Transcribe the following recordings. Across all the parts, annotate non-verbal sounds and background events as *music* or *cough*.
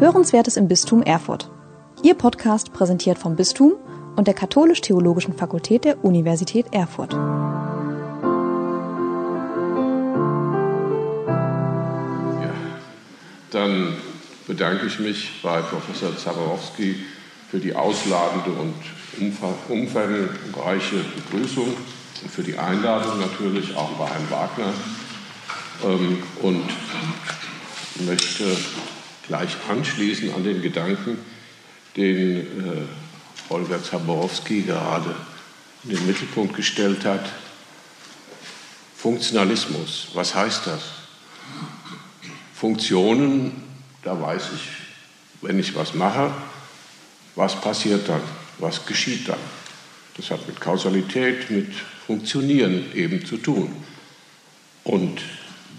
Hörenswertes im Bistum Erfurt. Ihr Podcast präsentiert vom Bistum und der Katholisch-Theologischen Fakultät der Universität Erfurt. Ja, dann bedanke ich mich bei Professor Zaborowski für die ausladende und umfangreiche Begrüßung und für die Einladung natürlich auch bei Herrn Wagner ähm, und möchte gleich anschließen an den Gedanken, den äh, Holger Zaborowski gerade in den Mittelpunkt gestellt hat. Funktionalismus, was heißt das? Funktionen, da weiß ich, wenn ich was mache, was passiert dann, was geschieht dann. Das hat mit Kausalität, mit Funktionieren eben zu tun. Und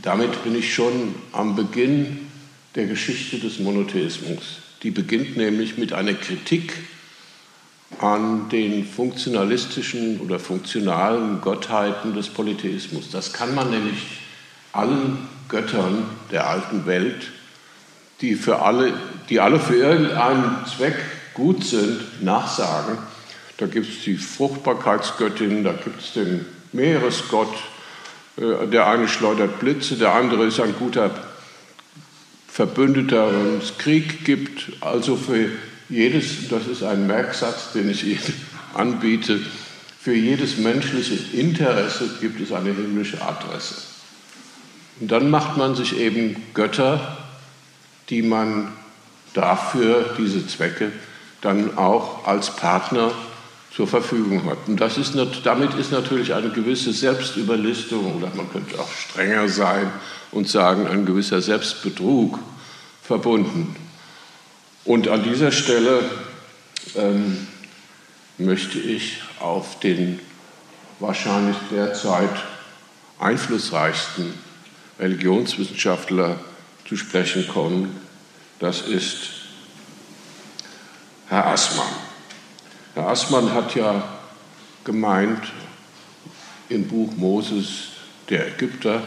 damit bin ich schon am Beginn der Geschichte des Monotheismus. Die beginnt nämlich mit einer Kritik an den funktionalistischen oder funktionalen Gottheiten des Polytheismus. Das kann man nämlich allen Göttern der alten Welt, die, für alle, die alle für irgendeinen Zweck gut sind, nachsagen. Da gibt es die Fruchtbarkeitsgöttin, da gibt es den Meeresgott, äh, der eine schleudert Blitze, der andere ist ein guter Verbündeter, es Krieg gibt. Also für jedes, das ist ein Merksatz, den ich Ihnen *laughs* anbiete, für jedes menschliche Interesse gibt es eine himmlische Adresse. Und dann macht man sich eben Götter, die man dafür, diese Zwecke, dann auch als Partner zur Verfügung hat. Und das ist, damit ist natürlich eine gewisse Selbstüberlistung, oder man könnte auch strenger sein und sagen, ein gewisser Selbstbetrug verbunden. Und an dieser Stelle ähm, möchte ich auf den wahrscheinlich derzeit einflussreichsten Religionswissenschaftler zu sprechen kommen. Das ist Herr Assmann. Herr Assmann hat ja gemeint im Buch Moses der Ägypter,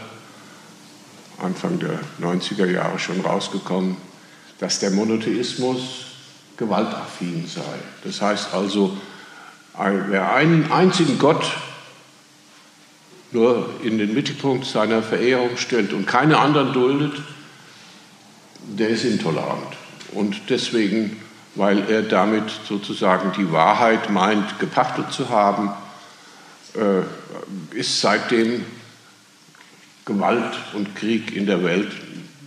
Anfang der 90er Jahre schon rausgekommen, dass der Monotheismus gewaltaffin sei. Das heißt also, wer einen einzigen Gott nur in den Mittelpunkt seiner Verehrung stellt und keine anderen duldet, der ist intolerant. Und deswegen weil er damit sozusagen die Wahrheit meint, gepachtet zu haben, äh, ist seitdem Gewalt und Krieg in der Welt.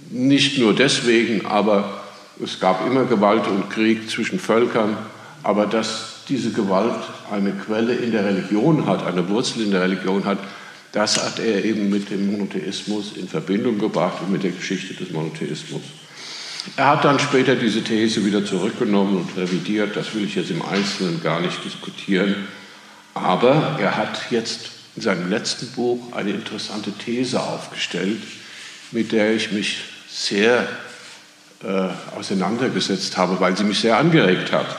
Nicht nur deswegen, aber es gab immer Gewalt und Krieg zwischen Völkern, aber dass diese Gewalt eine Quelle in der Religion hat, eine Wurzel in der Religion hat, das hat er eben mit dem Monotheismus in Verbindung gebracht und mit der Geschichte des Monotheismus. Er hat dann später diese These wieder zurückgenommen und revidiert. Das will ich jetzt im Einzelnen gar nicht diskutieren. Aber er hat jetzt in seinem letzten Buch eine interessante These aufgestellt, mit der ich mich sehr äh, auseinandergesetzt habe, weil sie mich sehr angeregt hat.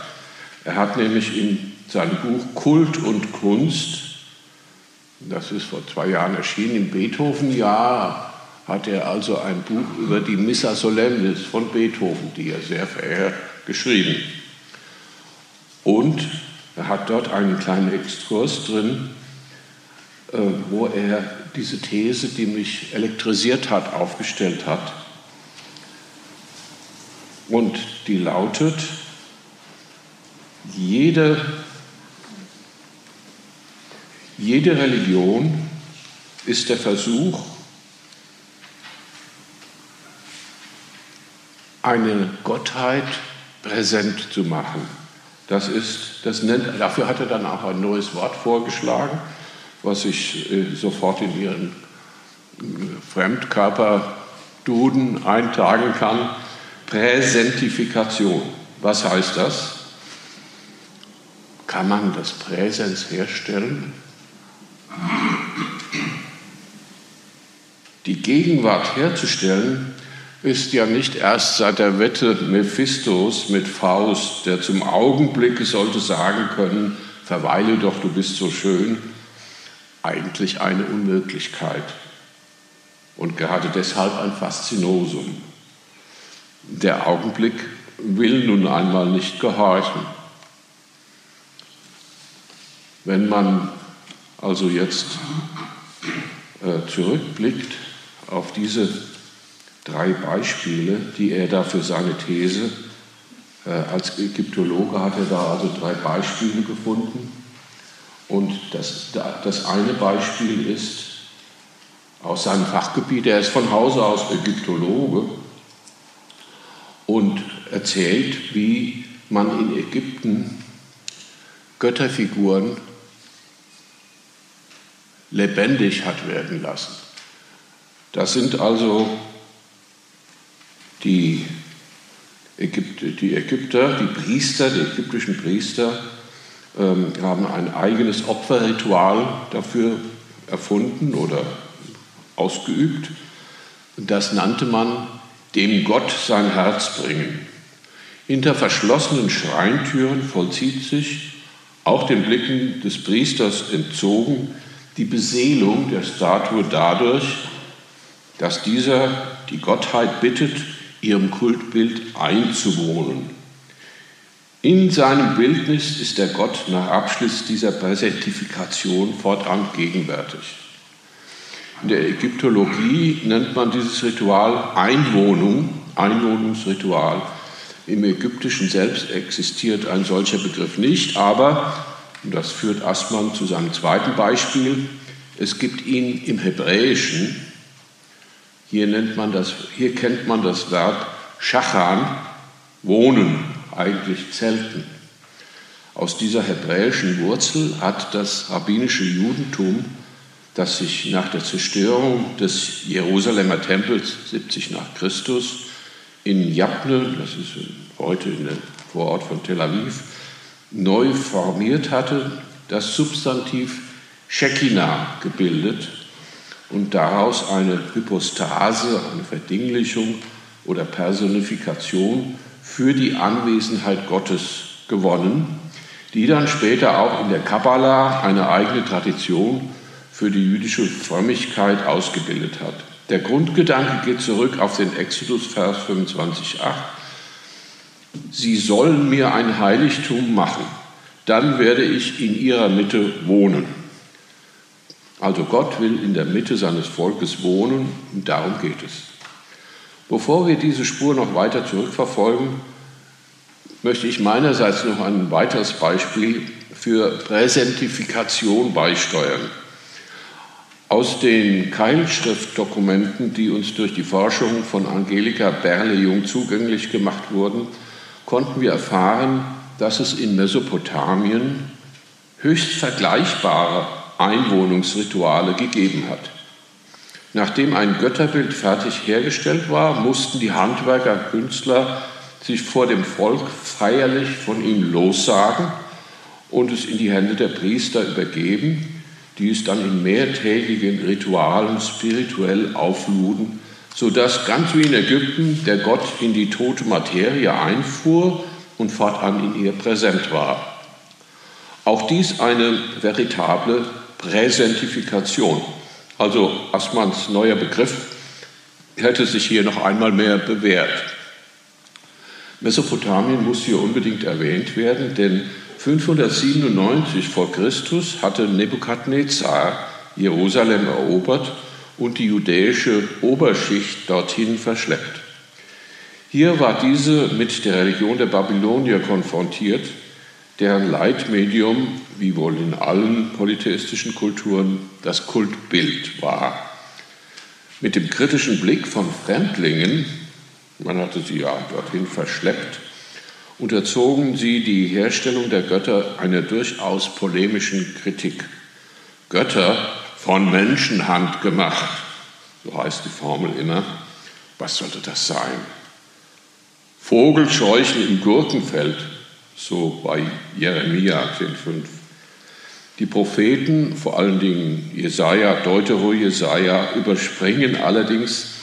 Er hat nämlich in seinem Buch Kult und Kunst, das ist vor zwei Jahren erschienen, im Beethoven-Jahr, hat er also ein Buch über die Missa Solemnis von Beethoven, die er sehr verehrt, geschrieben. Und er hat dort einen kleinen Exkurs drin, äh, wo er diese These, die mich elektrisiert hat, aufgestellt hat. Und die lautet, jede, jede Religion ist der Versuch, eine Gottheit präsent zu machen. Das ist, das nennt, dafür hat er dann auch ein neues Wort vorgeschlagen, was ich äh, sofort in Ihren äh, Fremdkörper-Duden eintragen kann. Präsentifikation. Was heißt das? Kann man das Präsens herstellen? Die Gegenwart herzustellen ist ja nicht erst seit der Wette Mephistos mit Faust, der zum Augenblick sollte sagen können, verweile doch, du bist so schön, eigentlich eine Unmöglichkeit und gerade deshalb ein Faszinosum. Der Augenblick will nun einmal nicht gehorchen. Wenn man also jetzt äh, zurückblickt auf diese drei Beispiele, die er da für seine These, äh, als Ägyptologe hat er da also drei Beispiele gefunden. Und das, das eine Beispiel ist aus seinem Fachgebiet, er ist von Hause aus Ägyptologe und erzählt, wie man in Ägypten Götterfiguren lebendig hat werden lassen. Das sind also die, Ägypter, die Ägypter, die Priester, die ägyptischen Priester, ähm, haben ein eigenes Opferritual dafür erfunden oder ausgeübt. Das nannte man dem Gott sein Herz bringen. Hinter verschlossenen Schreintüren vollzieht sich, auch den Blicken des Priesters entzogen, die Beseelung der Statue dadurch, dass dieser die Gottheit bittet, ihrem Kultbild einzuwohnen. In seinem Bildnis ist der Gott nach Abschluss dieser Präsentifikation fortan gegenwärtig. In der Ägyptologie nennt man dieses Ritual Einwohnung, Einwohnungsritual. Im Ägyptischen selbst existiert ein solcher Begriff nicht, aber, und das führt Assmann zu seinem zweiten Beispiel, es gibt ihn im Hebräischen. Hier, nennt man das, hier kennt man das Verb Schachan, wohnen, eigentlich Zelten. Aus dieser hebräischen Wurzel hat das rabbinische Judentum, das sich nach der Zerstörung des Jerusalemer Tempels 70 nach Christus in Jabne, das ist heute in der Vorort von Tel Aviv, neu formiert hatte, das Substantiv Shekinah gebildet und daraus eine Hypostase, eine Verdinglichung oder Personifikation für die Anwesenheit Gottes gewonnen, die dann später auch in der Kabbala eine eigene Tradition für die jüdische Frömmigkeit ausgebildet hat. Der Grundgedanke geht zurück auf den Exodus, Vers 25,8. Sie sollen mir ein Heiligtum machen, dann werde ich in ihrer Mitte wohnen. Also Gott will in der Mitte seines Volkes wohnen und darum geht es. Bevor wir diese Spur noch weiter zurückverfolgen, möchte ich meinerseits noch ein weiteres Beispiel für Präsentifikation beisteuern. Aus den Keilschriftdokumenten, die uns durch die Forschung von Angelika Berle-Jung zugänglich gemacht wurden, konnten wir erfahren, dass es in Mesopotamien höchst vergleichbare Einwohnungsrituale gegeben hat. Nachdem ein Götterbild fertig hergestellt war, mussten die Handwerker, Künstler sich vor dem Volk feierlich von ihm lossagen und es in die Hände der Priester übergeben, die es dann in mehrtägigen Ritualen spirituell aufluden, sodass ganz wie in Ägypten der Gott in die tote Materie einfuhr und fortan in ihr präsent war. Auch dies eine veritable Präsentifikation. Also Assmanns neuer Begriff hätte sich hier noch einmal mehr bewährt. Mesopotamien muss hier unbedingt erwähnt werden, denn 597 vor Christus hatte Nebukadnezar Jerusalem erobert und die jüdische Oberschicht dorthin verschleppt. Hier war diese mit der Religion der Babylonier konfrontiert, deren Leitmedium, wie wohl in allen polytheistischen Kulturen, das Kultbild war. Mit dem kritischen Blick von Fremdlingen, man hatte sie ja dorthin verschleppt, unterzogen sie die Herstellung der Götter einer durchaus polemischen Kritik. Götter von Menschenhand gemacht, so heißt die Formel immer. Was sollte das sein? Vogelscheuchen im Gurkenfeld, so bei Jeremia 10,5. Die Propheten, vor allen Dingen Jesaja, Deutero Jesaja, überspringen allerdings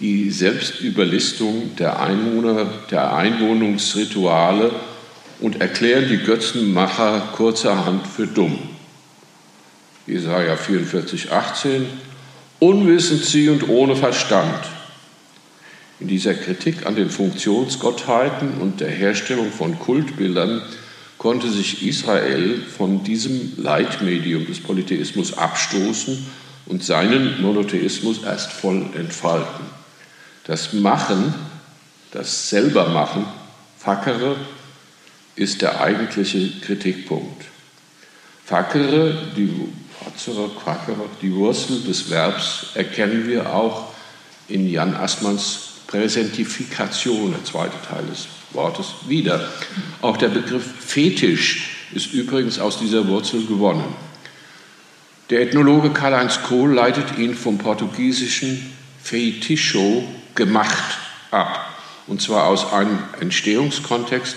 die Selbstüberlistung der Einwohner, der Einwohnungsrituale und erklären die Götzenmacher kurzerhand für dumm. Jesaja 44, 18. Unwissend sie und ohne Verstand. In dieser Kritik an den Funktionsgottheiten und der Herstellung von Kultbildern konnte sich Israel von diesem Leitmedium des Polytheismus abstoßen und seinen Monotheismus erst voll entfalten. Das Machen, das Selbermachen, Fackere, ist der eigentliche Kritikpunkt. Fackere, die, die Wurzel des Verbs, erkennen wir auch in Jan Assmanns Präsentifikation, der zweite Teil des Wortes, wieder. Auch der Begriff Fetisch ist übrigens aus dieser Wurzel gewonnen. Der Ethnologe Karl-Heinz Kohl leitet ihn vom portugiesischen Feitiço, gemacht, ab. Und zwar aus einem Entstehungskontext,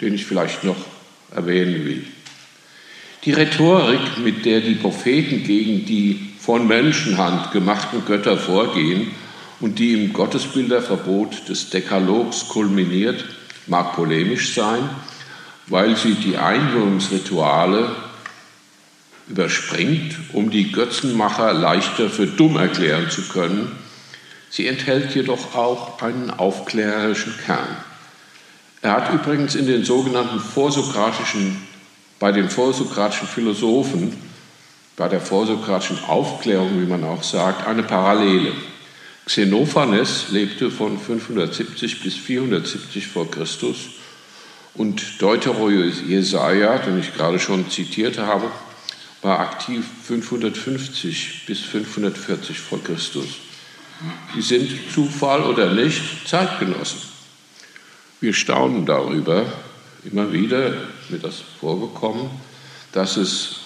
den ich vielleicht noch erwähnen will. Die Rhetorik, mit der die Propheten gegen die von Menschenhand gemachten Götter vorgehen und die im Gottesbilderverbot des Dekalogs kulminiert, mag polemisch sein, weil sie die Einwöhnungsrituale überspringt, um die Götzenmacher leichter für dumm erklären zu können. Sie enthält jedoch auch einen aufklärerischen Kern. Er hat übrigens in den sogenannten vorsokratischen, bei den vorsokratischen Philosophen, bei der vorsokratischen Aufklärung, wie man auch sagt, eine Parallele. Xenophanes lebte von 570 bis 470 vor Christus und Deutero Jesaja, den ich gerade schon zitiert habe, war aktiv 550 bis 540 vor Christus. Die sind Zufall oder nicht Zeitgenossen. Wir staunen darüber, immer wieder ist mir das vorgekommen, dass es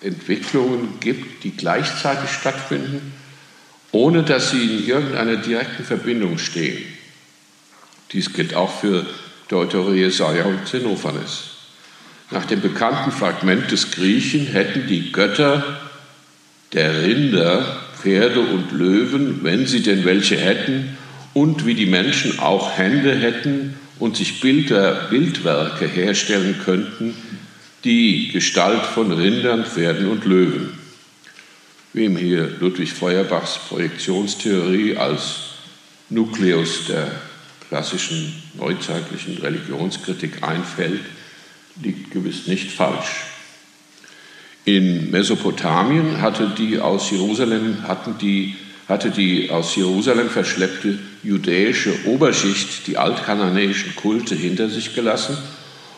Entwicklungen gibt, die gleichzeitig stattfinden, ohne dass sie in irgendeiner direkten Verbindung stehen. Dies gilt auch für Deutere Jesaja und Xenophanes. Nach dem bekannten Fragment des Griechen hätten die Götter der Rinder, Pferde und Löwen, wenn sie denn welche hätten, und wie die Menschen auch Hände hätten und sich Bilder, Bildwerke herstellen könnten, die Gestalt von Rindern, Pferden und Löwen. Wem hier Ludwig Feuerbachs Projektionstheorie als Nukleus der klassischen neuzeitlichen Religionskritik einfällt, liegt gewiss nicht falsch. In Mesopotamien hatte die aus Jerusalem, hatten die hatte die aus Jerusalem verschleppte judäische Oberschicht die altkananäischen Kulte hinter sich gelassen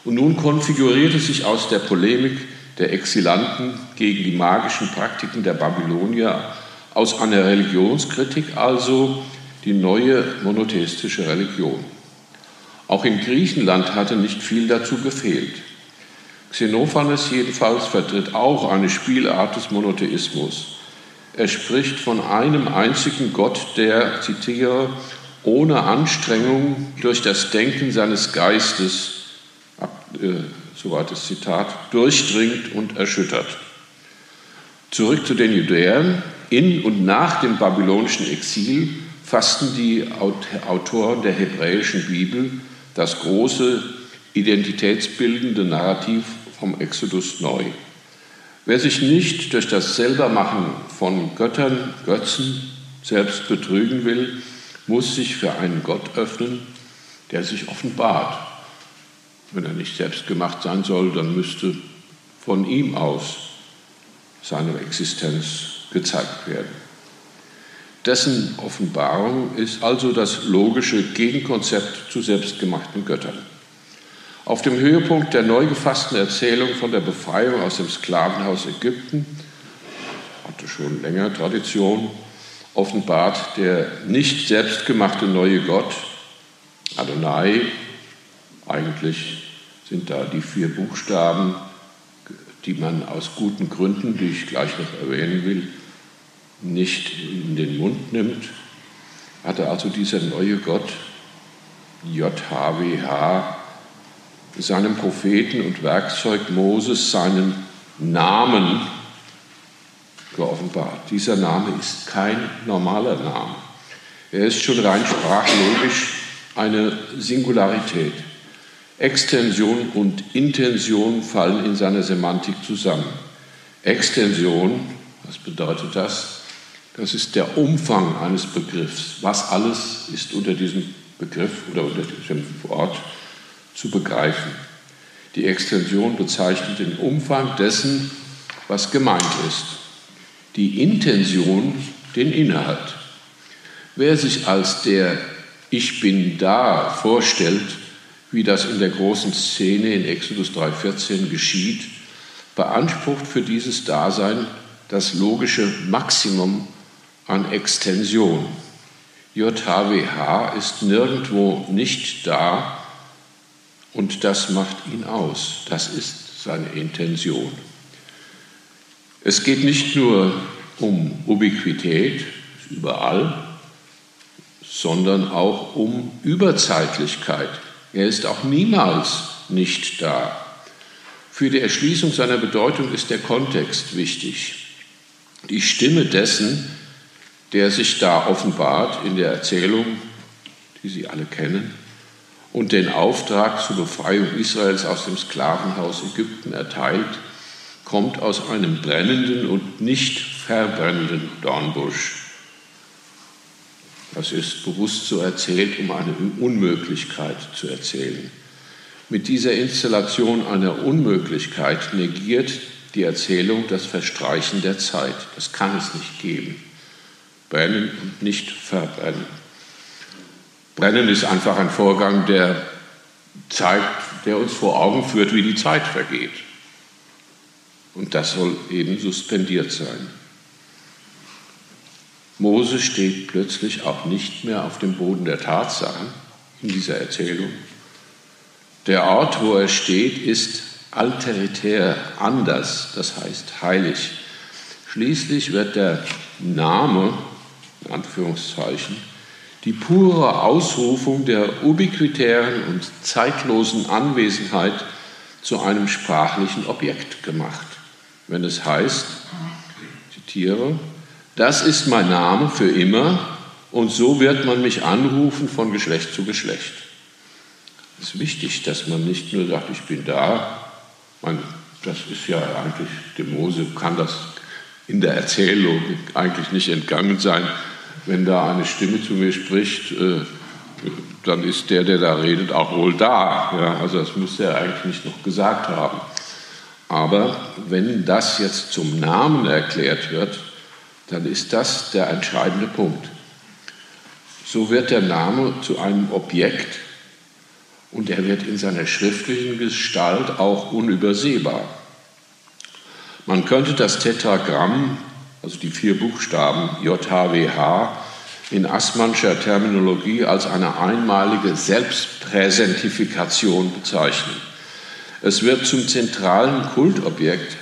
und nun konfigurierte sich aus der Polemik der Exilanten gegen die magischen Praktiken der Babylonier aus einer Religionskritik also die neue monotheistische Religion. Auch in Griechenland hatte nicht viel dazu gefehlt. Xenophanes jedenfalls vertritt auch eine Spielart des Monotheismus. Er spricht von einem einzigen Gott, der, zitiere, ohne Anstrengung durch das Denken seines Geistes, äh, soweit das Zitat, durchdringt und erschüttert. Zurück zu den Judäern. In und nach dem babylonischen Exil fassten die Autoren der hebräischen Bibel das große identitätsbildende Narrativ vom Exodus neu. Wer sich nicht durch das Selbermachen von Göttern, Götzen selbst betrügen will, muss sich für einen Gott öffnen, der sich offenbart. Wenn er nicht selbst gemacht sein soll, dann müsste von ihm aus seine Existenz gezeigt werden. Dessen Offenbarung ist also das logische Gegenkonzept zu selbstgemachten Göttern. Auf dem Höhepunkt der neu gefassten Erzählung von der Befreiung aus dem Sklavenhaus Ägypten, hatte schon länger Tradition, offenbart der nicht selbstgemachte neue Gott, Adonai, eigentlich sind da die vier Buchstaben, die man aus guten Gründen, die ich gleich noch erwähnen will, nicht in den Mund nimmt, hatte also dieser neue Gott, JHWH, seinem Propheten und Werkzeug Moses seinen Namen geoffenbart. Dieser Name ist kein normaler Name. Er ist schon rein sprachlogisch eine Singularität. Extension und Intention fallen in seiner Semantik zusammen. Extension, was bedeutet das? Das ist der Umfang eines Begriffs. Was alles ist unter diesem Begriff oder unter diesem Wort zu begreifen. Die Extension bezeichnet den Umfang dessen, was gemeint ist. Die Intention den Inhalt. Wer sich als der Ich bin da vorstellt, wie das in der großen Szene in Exodus 3.14 geschieht, beansprucht für dieses Dasein das logische Maximum an Extension. JHWH ist nirgendwo nicht da und das macht ihn aus. Das ist seine Intention. Es geht nicht nur um Ubiquität, überall, sondern auch um Überzeitlichkeit. Er ist auch niemals nicht da. Für die Erschließung seiner Bedeutung ist der Kontext wichtig. Die Stimme dessen, der sich da offenbart in der Erzählung, die Sie alle kennen, und den Auftrag zur Befreiung Israels aus dem Sklavenhaus Ägypten erteilt, kommt aus einem brennenden und nicht verbrennenden Dornbusch. Das ist bewusst so erzählt, um eine Unmöglichkeit zu erzählen. Mit dieser Installation einer Unmöglichkeit negiert die Erzählung das Verstreichen der Zeit. Das kann es nicht geben brennen und nicht verbrennen. Brennen ist einfach ein Vorgang, der zeigt, der uns vor Augen führt, wie die Zeit vergeht. Und das soll eben suspendiert sein. Mose steht plötzlich auch nicht mehr auf dem Boden der Tatsachen in dieser Erzählung. Der Ort, wo er steht, ist alteritär, anders, das heißt heilig. Schließlich wird der Name in Anführungszeichen, die pure Ausrufung der ubiquitären und zeitlosen Anwesenheit zu einem sprachlichen Objekt gemacht. Wenn es heißt, zitiere, das ist mein Name für immer und so wird man mich anrufen von Geschlecht zu Geschlecht. Es ist wichtig, dass man nicht nur sagt, ich bin da, man, das ist ja eigentlich, dem Mose kann das in der Erzählung eigentlich nicht entgangen sein, wenn da eine Stimme zu mir spricht, äh, dann ist der, der da redet, auch wohl da. Ja, also das müsste er eigentlich nicht noch gesagt haben. Aber wenn das jetzt zum Namen erklärt wird, dann ist das der entscheidende Punkt. So wird der Name zu einem Objekt und er wird in seiner schriftlichen Gestalt auch unübersehbar. Man könnte das Tetragramm also die vier Buchstaben JHWH, in Assmannscher Terminologie als eine einmalige Selbstpräsentifikation bezeichnen. Es wird zum zentralen Kultobjekt,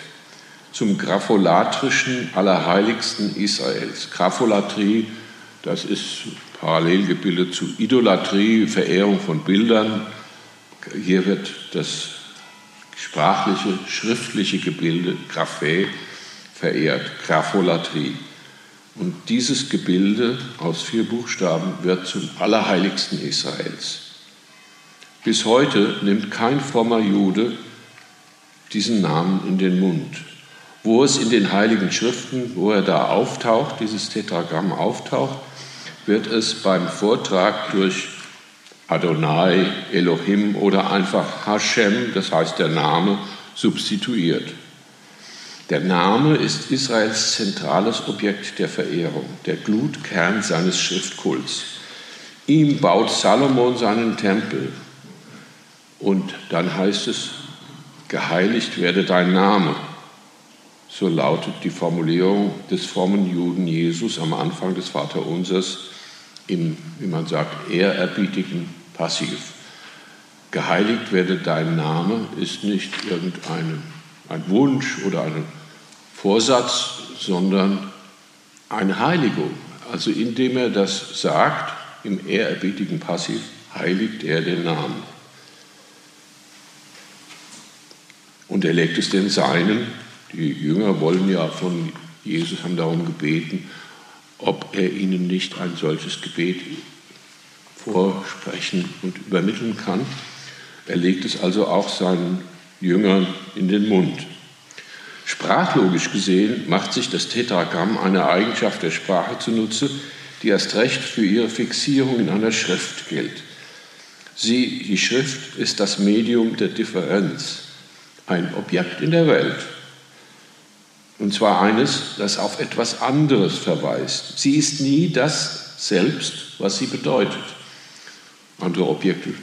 zum grapholatrischen Allerheiligsten Israels. Grapholatrie, das ist parallel gebildet zu Idolatrie, Verehrung von Bildern. Hier wird das sprachliche, schriftliche Gebilde, Graphä, verehrt, Grapholatrie. Und dieses Gebilde aus vier Buchstaben wird zum Allerheiligsten Israels. Bis heute nimmt kein frommer Jude diesen Namen in den Mund. Wo es in den heiligen Schriften, wo er da auftaucht, dieses Tetragramm auftaucht, wird es beim Vortrag durch Adonai, Elohim oder einfach Hashem, das heißt der Name, substituiert. Der Name ist Israels zentrales Objekt der Verehrung, der Glutkern seines Schriftkults. Ihm baut Salomon seinen Tempel. Und dann heißt es, geheiligt werde dein Name. So lautet die Formulierung des frommen Juden Jesus am Anfang des Vaterunsers im, wie man sagt, ehrerbietigen Passiv. Geheiligt werde dein Name ist nicht irgendein ein Wunsch oder eine Vorsatz, sondern eine Heiligung. Also indem er das sagt, im ehrerbietigen Passiv, heiligt er den Namen. Und er legt es den Seinen. Die Jünger wollen ja von Jesus, haben darum gebeten, ob er ihnen nicht ein solches Gebet vorsprechen und übermitteln kann. Er legt es also auch seinen Jüngern in den Mund. Sprachlogisch gesehen macht sich das Tetragramm eine Eigenschaft der Sprache zunutze, die erst recht für ihre Fixierung in einer Schrift gilt. Sie, die Schrift, ist das Medium der Differenz, ein Objekt in der Welt. Und zwar eines, das auf etwas anderes verweist. Sie ist nie das selbst, was sie bedeutet. Andere Objekte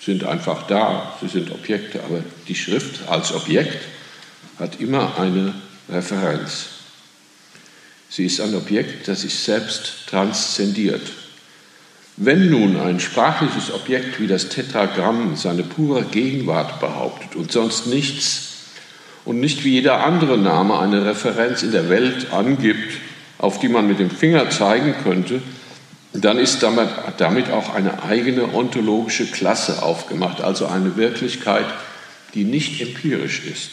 sind einfach da, sie sind Objekte, aber die Schrift als Objekt hat immer eine Referenz. Sie ist ein Objekt, das sich selbst transzendiert. Wenn nun ein sprachliches Objekt wie das Tetragramm seine pure Gegenwart behauptet und sonst nichts und nicht wie jeder andere Name eine Referenz in der Welt angibt, auf die man mit dem Finger zeigen könnte, dann ist damit, damit auch eine eigene ontologische Klasse aufgemacht, also eine Wirklichkeit, die nicht empirisch ist.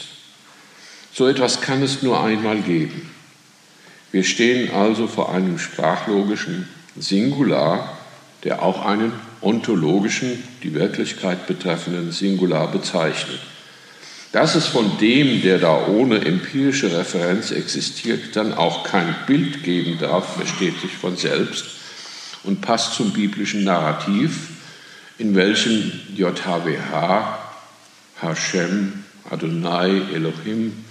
So etwas kann es nur einmal geben. Wir stehen also vor einem sprachlogischen Singular, der auch einen ontologischen, die Wirklichkeit betreffenden Singular bezeichnet. Dass es von dem, der da ohne empirische Referenz existiert, dann auch kein Bild geben darf, versteht sich von selbst und passt zum biblischen Narrativ, in welchem JHWH, Hashem, Adonai, Elohim,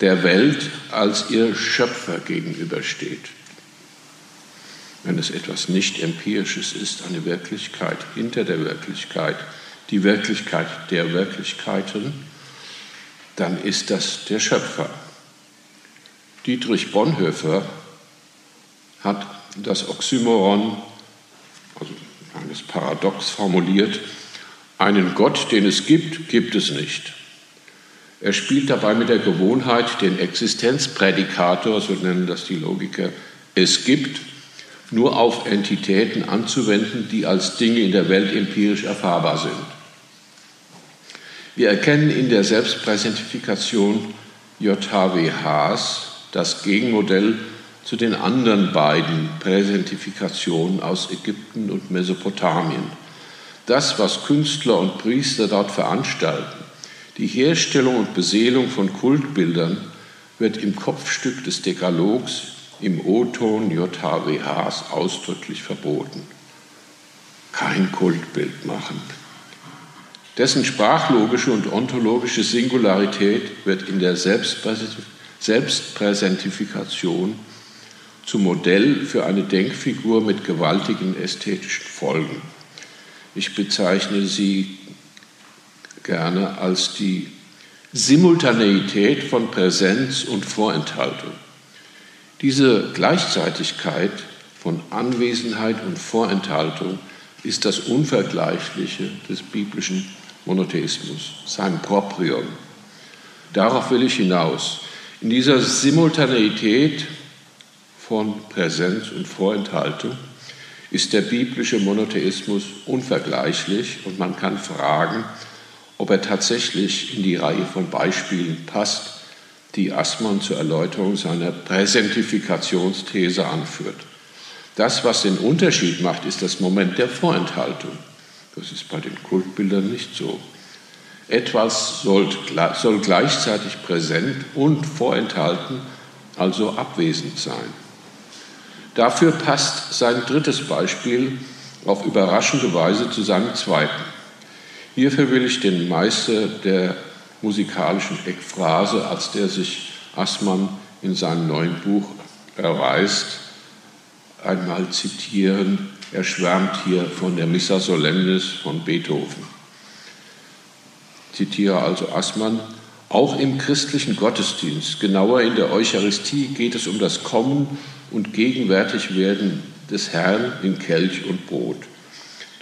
der Welt als ihr Schöpfer gegenübersteht. Wenn es etwas nicht Empirisches ist, eine Wirklichkeit hinter der Wirklichkeit, die Wirklichkeit der Wirklichkeiten, dann ist das der Schöpfer. Dietrich Bonhoeffer hat das Oxymoron, also eines Paradox formuliert, einen Gott, den es gibt, gibt es nicht. Er spielt dabei mit der Gewohnheit, den Existenzprädikator, so nennen das die Logiker, es gibt, nur auf Entitäten anzuwenden, die als Dinge in der Welt empirisch erfahrbar sind. Wir erkennen in der Selbstpräsentifikation JHWHs das Gegenmodell zu den anderen beiden Präsentifikationen aus Ägypten und Mesopotamien. Das, was Künstler und Priester dort veranstalten, die Herstellung und Beseelung von Kultbildern wird im Kopfstück des Dekalogs im O-Ton JHWHs ausdrücklich verboten. Kein Kultbild machen. Dessen sprachlogische und ontologische Singularität wird in der Selbstpräsentifikation zum Modell für eine Denkfigur mit gewaltigen ästhetischen Folgen. Ich bezeichne sie gerne als die Simultaneität von Präsenz und Vorenthaltung. Diese Gleichzeitigkeit von Anwesenheit und Vorenthaltung ist das Unvergleichliche des biblischen Monotheismus, sein Proprium. Darauf will ich hinaus. In dieser Simultaneität von Präsenz und Vorenthaltung ist der biblische Monotheismus unvergleichlich und man kann fragen, ob er tatsächlich in die Reihe von Beispielen passt, die Assmann zur Erläuterung seiner Präsentifikationsthese anführt. Das, was den Unterschied macht, ist das Moment der Vorenthaltung. Das ist bei den Kultbildern nicht so. Etwas soll, soll gleichzeitig präsent und vorenthalten, also abwesend sein. Dafür passt sein drittes Beispiel auf überraschende Weise zu seinem zweiten. Hierfür will ich den Meister der musikalischen Ekphrase, als der sich Assmann in seinem neuen Buch erweist, einmal zitieren. Er schwärmt hier von der Missa Solemnis von Beethoven. Zitiere also Assmann. Auch im christlichen Gottesdienst, genauer in der Eucharistie, geht es um das Kommen und Gegenwärtigwerden des Herrn in Kelch und Brot.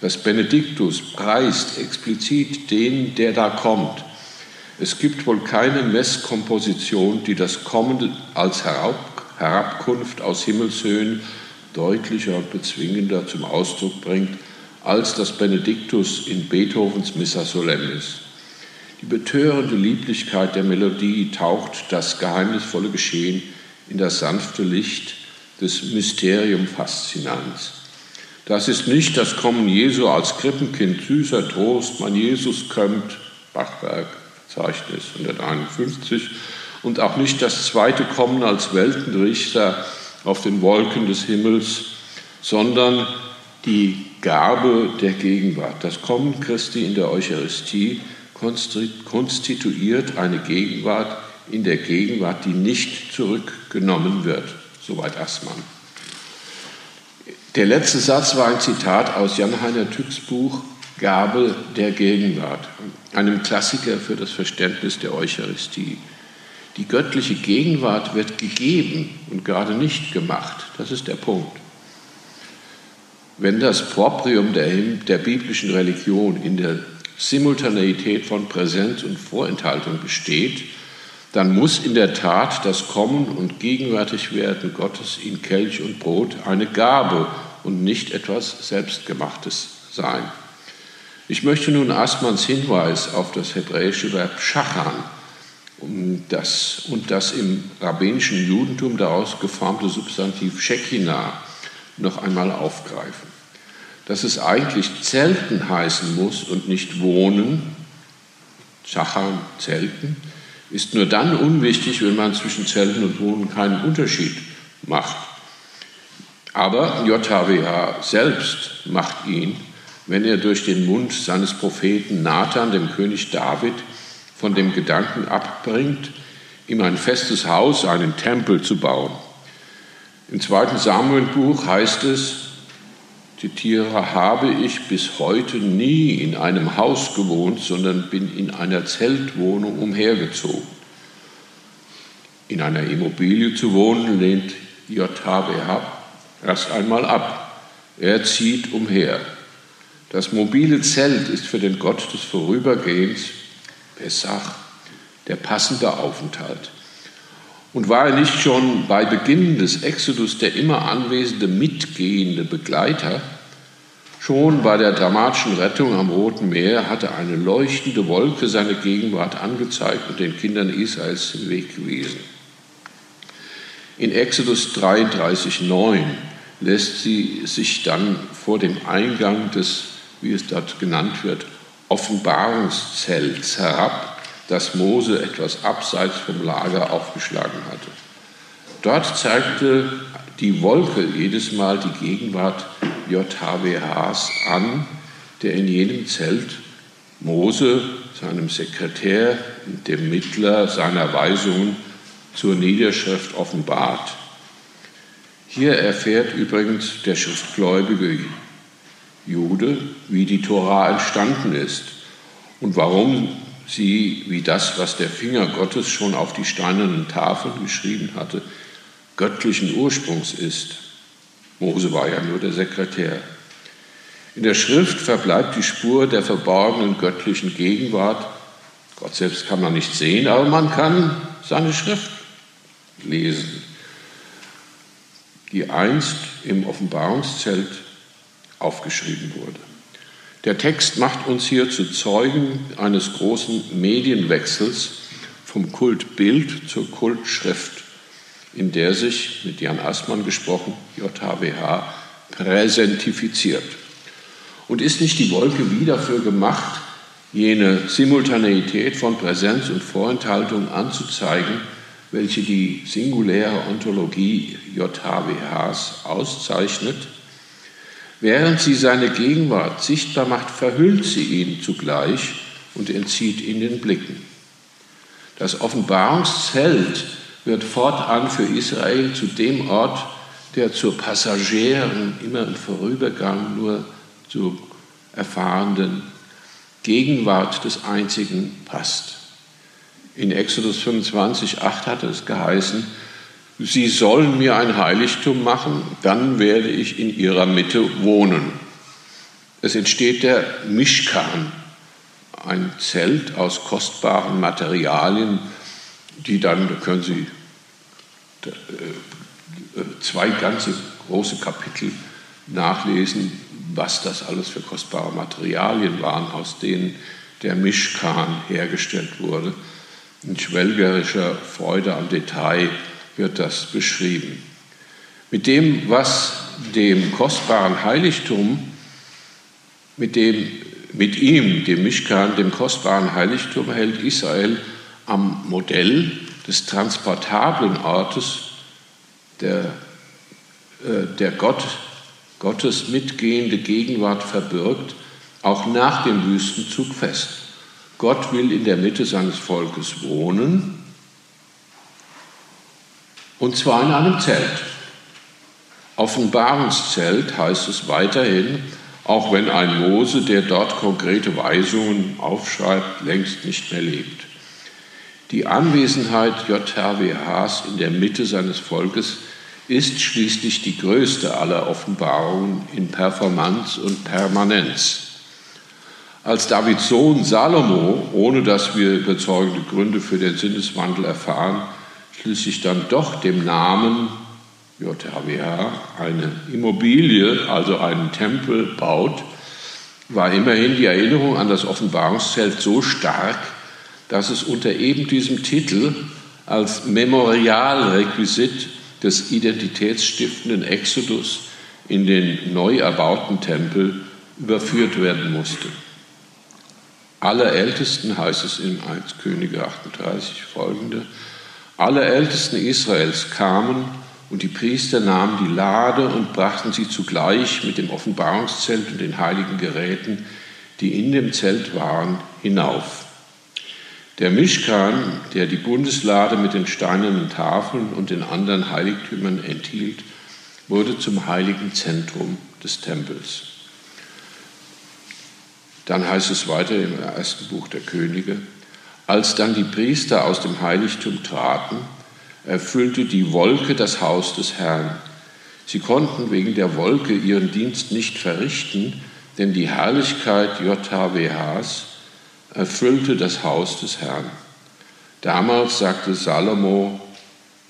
Das Benediktus preist explizit den, der da kommt. Es gibt wohl keine Messkomposition, die das Kommen als Herabkunft aus Himmelshöhen deutlicher und bezwingender zum Ausdruck bringt, als das Benediktus in Beethovens Missa Solemnis. Die betörende Lieblichkeit der Melodie taucht das geheimnisvolle Geschehen in das sanfte Licht des Mysterium Faszinans. Das ist nicht das Kommen Jesu als Krippenkind, süßer Trost, mein Jesus kommt, Bachwerk, Zeichnis 151, und auch nicht das zweite Kommen als Weltenrichter auf den Wolken des Himmels, sondern die Gabe der Gegenwart. Das Kommen Christi in der Eucharistie konstituiert eine Gegenwart in der Gegenwart, die nicht zurückgenommen wird. Soweit Assmann. Der letzte Satz war ein Zitat aus Jan-Heiner Tücks Buch Gabe der Gegenwart, einem Klassiker für das Verständnis der Eucharistie. Die göttliche Gegenwart wird gegeben und gerade nicht gemacht. Das ist der Punkt. Wenn das Proprium der, der biblischen Religion in der Simultaneität von Präsenz und Vorenthaltung besteht, dann muss in der Tat das Kommen und Gegenwärtigwerden Gottes in Kelch und Brot eine Gabe und nicht etwas Selbstgemachtes sein. Ich möchte nun Asmans Hinweis auf das hebräische Verb schachan das, und das im rabbinischen Judentum daraus geformte Substantiv Shekinah noch einmal aufgreifen. Dass es eigentlich Zelten heißen muss und nicht Wohnen, Schachan, Zelten, ist nur dann unwichtig, wenn man zwischen Zelten und Wohnen keinen Unterschied macht. Aber JHWH selbst macht ihn, wenn er durch den Mund seines Propheten Nathan, dem König David, von dem Gedanken abbringt, ihm ein festes Haus, einen Tempel zu bauen. Im zweiten Samuelbuch heißt es, zitiere, habe ich bis heute nie in einem Haus gewohnt, sondern bin in einer Zeltwohnung umhergezogen. In einer Immobilie zu wohnen lehnt JHWH erst einmal ab. Er zieht umher. Das mobile Zelt ist für den Gott des Vorübergehens, Pesach, der passende Aufenthalt. Und war er nicht schon bei Beginn des Exodus der immer anwesende, mitgehende Begleiter? Schon bei der dramatischen Rettung am Roten Meer hatte eine leuchtende Wolke seine Gegenwart angezeigt und den Kindern Israels den Weg gewiesen. In Exodus 33, 9 lässt sie sich dann vor dem Eingang des, wie es dort genannt wird, Offenbarungszelts herab das Mose etwas abseits vom Lager aufgeschlagen hatte. Dort zeigte die Wolke jedes Mal die Gegenwart JHWHs an, der in jenem Zelt Mose, seinem Sekretär, dem Mittler seiner Weisungen zur Niederschrift offenbart. Hier erfährt übrigens der schriftgläubige Jude, wie die Tora entstanden ist und warum sie, wie das, was der Finger Gottes schon auf die steinernen Tafeln geschrieben hatte, göttlichen Ursprungs ist. Mose war ja nur der Sekretär. In der Schrift verbleibt die Spur der verborgenen göttlichen Gegenwart. Gott selbst kann man nicht sehen, aber man kann seine Schrift lesen, die einst im Offenbarungszelt aufgeschrieben wurde. Der Text macht uns hier zu Zeugen eines großen Medienwechsels vom Kultbild zur Kultschrift, in der sich, mit Jan Assmann gesprochen, JHWH präsentifiziert. Und ist nicht die Wolke wie dafür gemacht, jene Simultaneität von Präsenz und Vorenthaltung anzuzeigen, welche die singuläre Ontologie JHWHs auszeichnet? Während sie seine Gegenwart sichtbar macht, verhüllt sie ihn zugleich und entzieht ihn den Blicken. Das Offenbarungszelt wird fortan für Israel zu dem Ort, der zur Passagieren immer im Vorübergang nur zu erfahrenden Gegenwart des Einzigen passt. In Exodus 25, 8 hat es geheißen, Sie sollen mir ein Heiligtum machen, dann werde ich in ihrer Mitte wohnen. Es entsteht der Mishkan, ein Zelt aus kostbaren Materialien, die dann, da können Sie äh, zwei ganze große Kapitel nachlesen, was das alles für kostbare Materialien waren, aus denen der Mishkan hergestellt wurde. In schwelgerischer Freude am Detail wird das beschrieben. Mit dem, was dem kostbaren Heiligtum, mit, dem, mit ihm, dem Mischkan, dem kostbaren Heiligtum, hält Israel am Modell des transportablen Ortes, der, äh, der Gott, Gottes mitgehende Gegenwart verbirgt, auch nach dem Wüstenzug fest. Gott will in der Mitte seines Volkes wohnen, und zwar in einem Zelt. Offenbarungszelt heißt es weiterhin, auch wenn ein Mose, der dort konkrete Weisungen aufschreibt, längst nicht mehr lebt. Die Anwesenheit JHWHs in der Mitte seines Volkes ist schließlich die größte aller Offenbarungen in Performance und Permanenz. Als Davids Sohn Salomo, ohne dass wir überzeugende Gründe für den Sinneswandel erfahren, schließlich dann doch dem Namen JHWH eine Immobilie, also einen Tempel baut, war immerhin die Erinnerung an das Offenbarungszelt so stark, dass es unter eben diesem Titel als Memorialrequisit des identitätsstiftenden Exodus in den neu erbauten Tempel überführt werden musste. Alle Ältesten, heißt es im 1 Könige 38 folgende, alle Ältesten Israels kamen und die Priester nahmen die Lade und brachten sie zugleich mit dem Offenbarungszelt und den heiligen Geräten, die in dem Zelt waren, hinauf. Der Mischkan, der die Bundeslade mit den steinernen Tafeln und den anderen Heiligtümern enthielt, wurde zum heiligen Zentrum des Tempels. Dann heißt es weiter im ersten Buch der Könige, als dann die Priester aus dem Heiligtum traten, erfüllte die Wolke das Haus des Herrn. Sie konnten wegen der Wolke ihren Dienst nicht verrichten, denn die Herrlichkeit JHWHs erfüllte das Haus des Herrn. Damals sagte Salomo,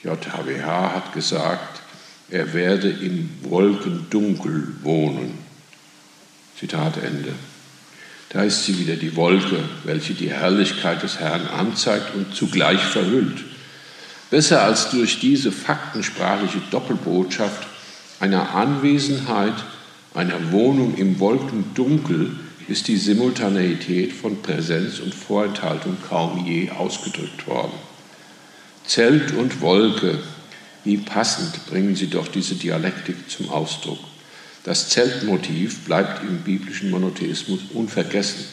JHWH hat gesagt, er werde im Wolkendunkel wohnen. Zitat Ende. Da ist sie wieder die Wolke, welche die Herrlichkeit des Herrn anzeigt und zugleich verhüllt. Besser als durch diese faktensprachliche Doppelbotschaft einer Anwesenheit, einer Wohnung im Wolkendunkel ist die Simultaneität von Präsenz und Vorenthaltung kaum je ausgedrückt worden. Zelt und Wolke, wie passend bringen sie doch diese Dialektik zum Ausdruck. Das Zeltmotiv bleibt im biblischen Monotheismus unvergessen.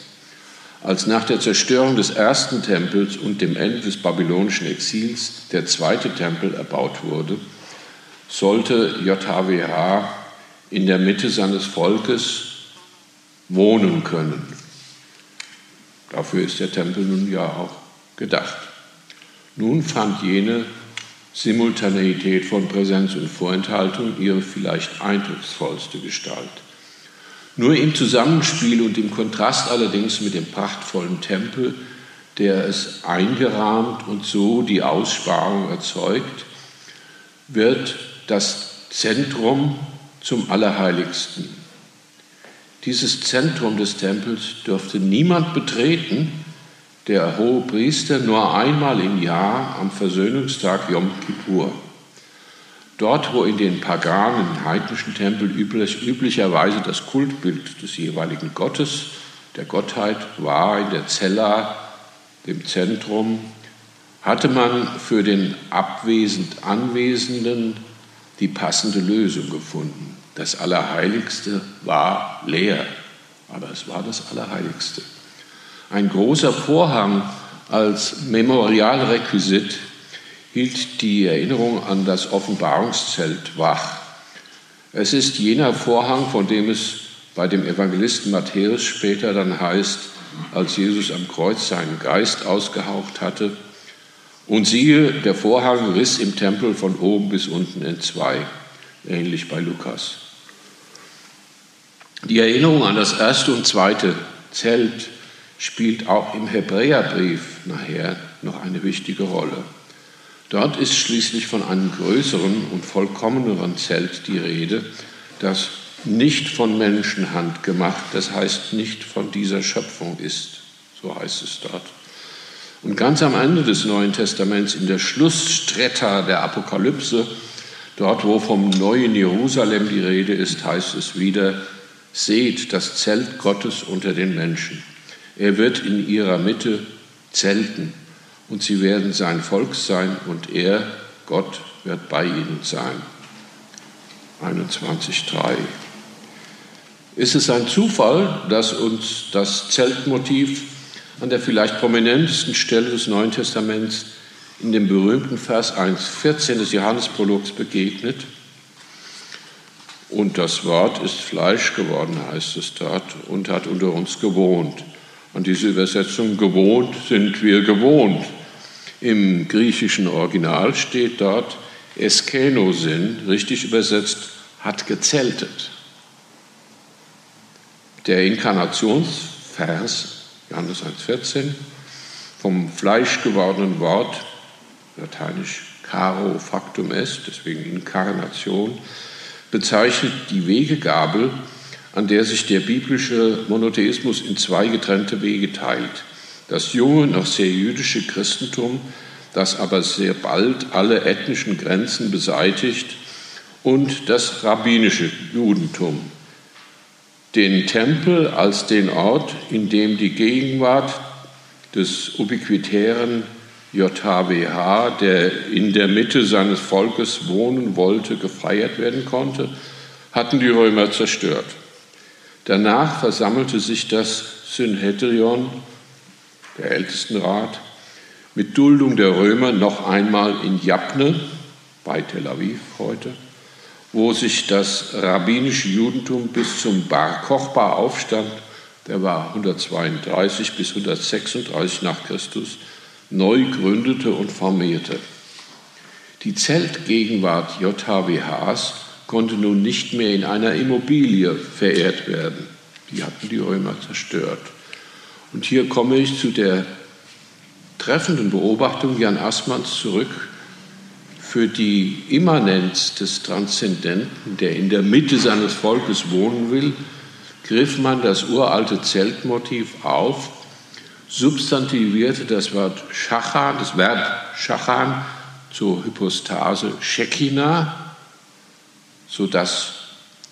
Als nach der Zerstörung des ersten Tempels und dem Ende des babylonischen Exils der zweite Tempel erbaut wurde, sollte JHWH in der Mitte seines Volkes wohnen können. Dafür ist der Tempel nun ja auch gedacht. Nun fand jene Simultaneität von Präsenz und Vorenthaltung ihre vielleicht eindrucksvollste Gestalt. Nur im Zusammenspiel und im Kontrast allerdings mit dem prachtvollen Tempel, der es eingerahmt und so die Aussparung erzeugt, wird das Zentrum zum Allerheiligsten. Dieses Zentrum des Tempels dürfte niemand betreten, der hohe Priester nur einmal im Jahr am Versöhnungstag Yom Kippur. Dort, wo in den paganen, heidnischen Tempeln üblich, üblicherweise das Kultbild des jeweiligen Gottes, der Gottheit war, in der Zella, dem Zentrum, hatte man für den abwesend Anwesenden die passende Lösung gefunden. Das Allerheiligste war leer, aber es war das Allerheiligste. Ein großer Vorhang als Memorialrequisit hielt die Erinnerung an das Offenbarungszelt wach. Es ist jener Vorhang, von dem es bei dem Evangelisten Matthäus später dann heißt, als Jesus am Kreuz seinen Geist ausgehaucht hatte. Und siehe, der Vorhang riss im Tempel von oben bis unten in zwei, ähnlich bei Lukas. Die Erinnerung an das erste und zweite Zelt spielt auch im Hebräerbrief nachher noch eine wichtige Rolle. Dort ist schließlich von einem größeren und vollkommeneren Zelt die Rede, das nicht von Menschenhand gemacht, das heißt nicht von dieser Schöpfung ist. So heißt es dort. Und ganz am Ende des Neuen Testaments, in der Schlussstretta der Apokalypse, dort wo vom neuen Jerusalem die Rede ist, heißt es wieder, seht das Zelt Gottes unter den Menschen. Er wird in ihrer Mitte zelten und sie werden sein Volk sein und er, Gott, wird bei ihnen sein. 21.3. Ist es ein Zufall, dass uns das Zeltmotiv an der vielleicht prominentesten Stelle des Neuen Testaments in dem berühmten Vers 1.14 des Johannesprologs begegnet? Und das Wort ist Fleisch geworden, heißt es dort, und hat unter uns gewohnt. Und diese Übersetzung gewohnt sind wir gewohnt. Im griechischen Original steht dort Eskenosin, richtig übersetzt, hat gezeltet. Der Inkarnationsvers, Johannes 1,14, vom Fleisch gewordenen Wort, lateinisch caro factum est, deswegen Inkarnation, bezeichnet die Wegegabel, an der sich der biblische Monotheismus in zwei getrennte Wege teilt. Das junge, noch sehr jüdische Christentum, das aber sehr bald alle ethnischen Grenzen beseitigt, und das rabbinische Judentum. Den Tempel als den Ort, in dem die Gegenwart des ubiquitären JHWH, der in der Mitte seines Volkes wohnen wollte, gefeiert werden konnte, hatten die Römer zerstört. Danach versammelte sich das Synhedrion, der Ältestenrat, mit Duldung der Römer noch einmal in Jabne, bei Tel Aviv heute, wo sich das rabbinische Judentum bis zum Bar Kochba aufstand, der war 132 bis 136 nach Christus, neu gründete und formierte. Die Zeltgegenwart JHWHs konnte nun nicht mehr in einer Immobilie verehrt werden. Die hatten die Römer zerstört. Und hier komme ich zu der treffenden Beobachtung Jan Assmanns zurück. Für die Immanenz des Transzendenten, der in der Mitte seines Volkes wohnen will, griff man das uralte Zeltmotiv auf substantivierte das Wort Schachan, das Verb Schachan zur Hypostase Shekinah, sodass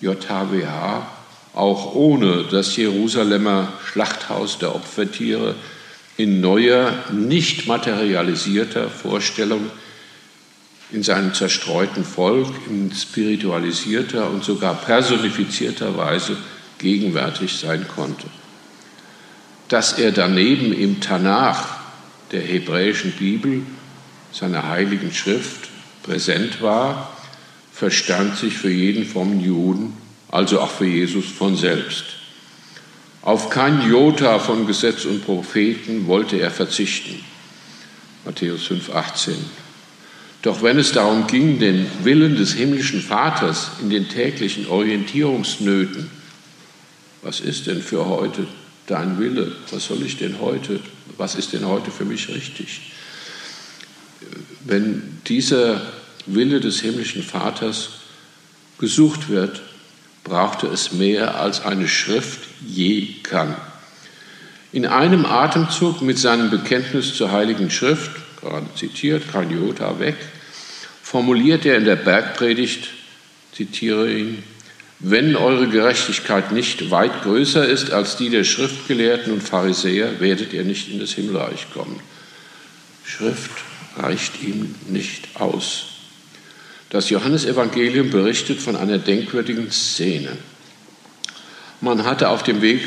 JHWH auch ohne das Jerusalemer Schlachthaus der Opfertiere in neuer, nicht materialisierter Vorstellung in seinem zerstreuten Volk in spiritualisierter und sogar personifizierter Weise gegenwärtig sein konnte. Dass er daneben im Tanach der hebräischen Bibel, seiner heiligen Schrift, präsent war, verstand sich für jeden frommen Juden, also auch für Jesus von selbst. Auf kein Jota von Gesetz und Propheten wollte er verzichten. Matthäus 5,18. Doch wenn es darum ging, den Willen des himmlischen Vaters in den täglichen Orientierungsnöten, was ist denn für heute dein Wille, was soll ich denn heute, was ist denn heute für mich richtig? Wenn dieser Wille des himmlischen Vaters gesucht wird, brauchte es mehr als eine Schrift je kann. In einem Atemzug mit seinem Bekenntnis zur Heiligen Schrift, gerade zitiert, kein Jota weg, formuliert er in der Bergpredigt, zitiere ihn, wenn eure Gerechtigkeit nicht weit größer ist als die der Schriftgelehrten und Pharisäer, werdet ihr nicht in das Himmelreich kommen. Schrift reicht ihm nicht aus. Das Johannesevangelium berichtet von einer denkwürdigen Szene. Man hatte auf dem Weg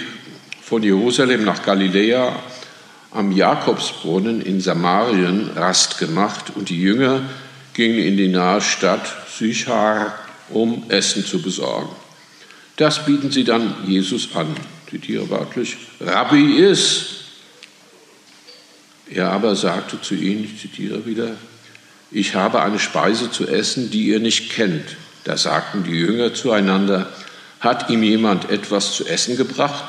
von Jerusalem nach Galiläa am Jakobsbrunnen in Samarien Rast gemacht und die Jünger gingen in die nahe Stadt Sychar um Essen zu besorgen. Das bieten sie dann Jesus an. Zitiere wörtlich, Rabbi ist. Er aber sagte zu ihnen, ich zitiere wieder, ich habe eine Speise zu essen, die ihr nicht kennt. Da sagten die Jünger zueinander, hat ihm jemand etwas zu essen gebracht?